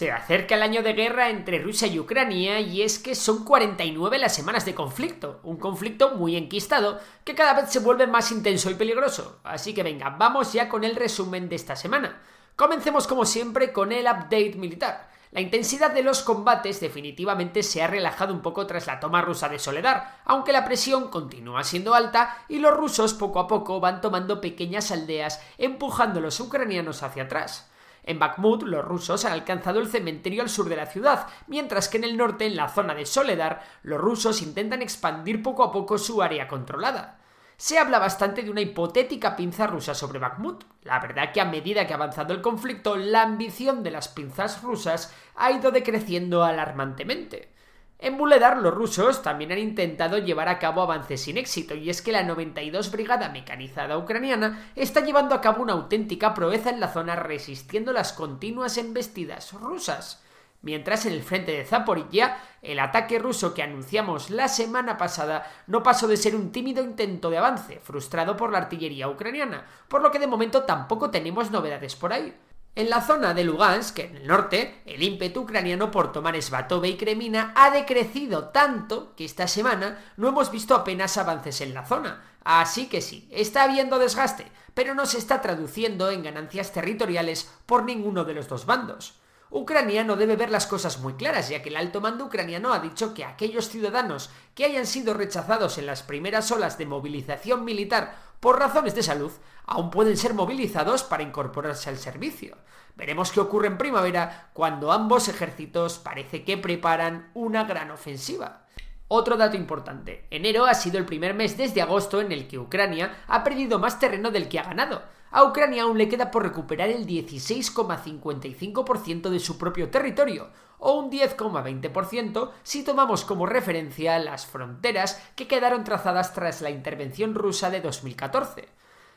Se acerca el año de guerra entre Rusia y Ucrania y es que son 49 las semanas de conflicto, un conflicto muy enquistado que cada vez se vuelve más intenso y peligroso. Así que venga, vamos ya con el resumen de esta semana. Comencemos como siempre con el update militar. La intensidad de los combates definitivamente se ha relajado un poco tras la toma rusa de Soledar, aunque la presión continúa siendo alta y los rusos poco a poco van tomando pequeñas aldeas empujando a los ucranianos hacia atrás. En Bakhmut, los rusos han alcanzado el cementerio al sur de la ciudad, mientras que en el norte, en la zona de Soledar, los rusos intentan expandir poco a poco su área controlada. Se habla bastante de una hipotética pinza rusa sobre Bakhmut. La verdad que a medida que ha avanzado el conflicto, la ambición de las pinzas rusas ha ido decreciendo alarmantemente. En Buledar, los rusos también han intentado llevar a cabo avances sin éxito, y es que la 92 Brigada Mecanizada Ucraniana está llevando a cabo una auténtica proeza en la zona resistiendo las continuas embestidas rusas. Mientras en el frente de Zaporilla, el ataque ruso que anunciamos la semana pasada no pasó de ser un tímido intento de avance, frustrado por la artillería ucraniana, por lo que de momento tampoco tenemos novedades por ahí. En la zona de Lugansk, en el norte, el ímpetu ucraniano por tomar Svatove y Kremina ha decrecido tanto que esta semana no hemos visto apenas avances en la zona. Así que sí, está habiendo desgaste, pero no se está traduciendo en ganancias territoriales por ninguno de los dos bandos. Ucrania no debe ver las cosas muy claras, ya que el alto mando ucraniano ha dicho que aquellos ciudadanos que hayan sido rechazados en las primeras olas de movilización militar por razones de salud aún pueden ser movilizados para incorporarse al servicio. Veremos qué ocurre en primavera cuando ambos ejércitos parece que preparan una gran ofensiva. Otro dato importante, enero ha sido el primer mes desde agosto en el que Ucrania ha perdido más terreno del que ha ganado. A Ucrania aún le queda por recuperar el 16,55% de su propio territorio, o un 10,20% si tomamos como referencia las fronteras que quedaron trazadas tras la intervención rusa de 2014.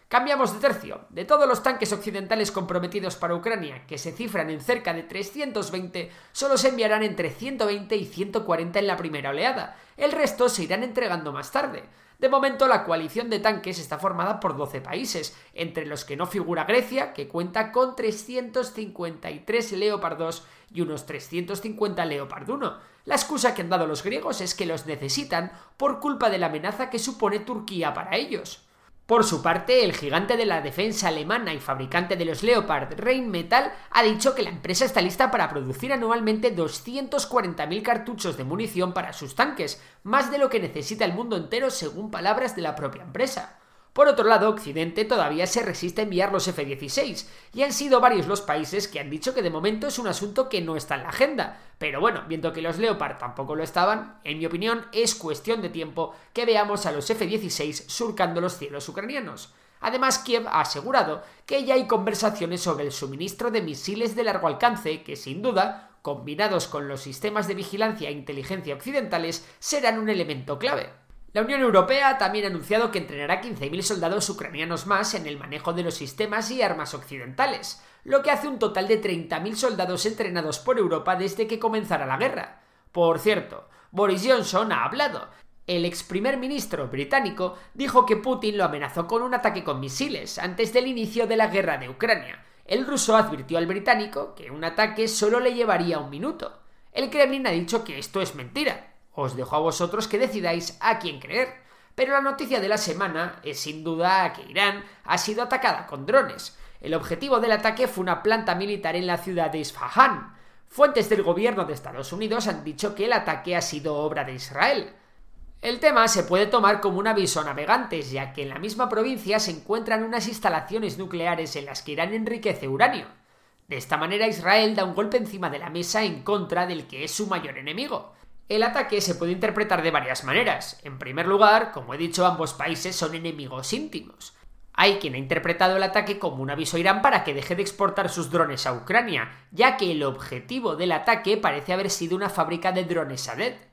Cambiamos de tercio. De todos los tanques occidentales comprometidos para Ucrania, que se cifran en cerca de 320, solo se enviarán entre 120 y 140 en la primera oleada. El resto se irán entregando más tarde. De momento, la coalición de tanques está formada por 12 países, entre los que no figura Grecia, que cuenta con 353 Leopard 2 y unos 350 Leopard 1. La excusa que han dado los griegos es que los necesitan por culpa de la amenaza que supone Turquía para ellos. Por su parte, el gigante de la defensa alemana y fabricante de los Leopard, Rheinmetall, ha dicho que la empresa está lista para producir anualmente 240.000 cartuchos de munición para sus tanques, más de lo que necesita el mundo entero según palabras de la propia empresa. Por otro lado, Occidente todavía se resiste a enviar los F-16, y han sido varios los países que han dicho que de momento es un asunto que no está en la agenda. Pero bueno, viendo que los Leopard tampoco lo estaban, en mi opinión es cuestión de tiempo que veamos a los F-16 surcando los cielos ucranianos. Además, Kiev ha asegurado que ya hay conversaciones sobre el suministro de misiles de largo alcance que, sin duda, combinados con los sistemas de vigilancia e inteligencia occidentales, serán un elemento clave. La Unión Europea también ha anunciado que entrenará 15.000 soldados ucranianos más en el manejo de los sistemas y armas occidentales, lo que hace un total de 30.000 soldados entrenados por Europa desde que comenzara la guerra. Por cierto, Boris Johnson ha hablado. El ex primer ministro británico dijo que Putin lo amenazó con un ataque con misiles antes del inicio de la guerra de Ucrania. El ruso advirtió al británico que un ataque solo le llevaría un minuto. El Kremlin ha dicho que esto es mentira, os dejo a vosotros que decidáis a quién creer. Pero la noticia de la semana es sin duda que Irán ha sido atacada con drones. El objetivo del ataque fue una planta militar en la ciudad de Isfahan. Fuentes del gobierno de Estados Unidos han dicho que el ataque ha sido obra de Israel. El tema se puede tomar como un aviso a navegantes, ya que en la misma provincia se encuentran unas instalaciones nucleares en las que Irán enriquece uranio. De esta manera Israel da un golpe encima de la mesa en contra del que es su mayor enemigo. El ataque se puede interpretar de varias maneras. En primer lugar, como he dicho, ambos países son enemigos íntimos. Hay quien ha interpretado el ataque como un aviso a Irán para que deje de exportar sus drones a Ucrania, ya que el objetivo del ataque parece haber sido una fábrica de drones Sadet.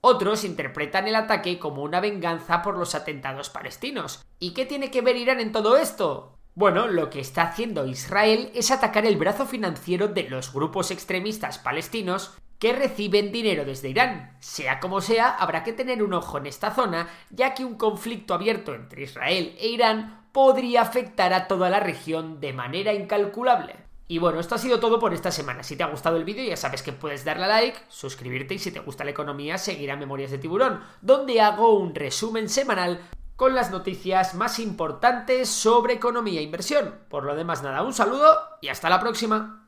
Otros interpretan el ataque como una venganza por los atentados palestinos. ¿Y qué tiene que ver Irán en todo esto? Bueno, lo que está haciendo Israel es atacar el brazo financiero de los grupos extremistas palestinos que reciben dinero desde Irán. Sea como sea, habrá que tener un ojo en esta zona, ya que un conflicto abierto entre Israel e Irán podría afectar a toda la región de manera incalculable. Y bueno, esto ha sido todo por esta semana. Si te ha gustado el vídeo ya sabes que puedes darle a like, suscribirte y si te gusta la economía seguir a Memorias de Tiburón, donde hago un resumen semanal con las noticias más importantes sobre economía e inversión. Por lo demás nada, un saludo y hasta la próxima.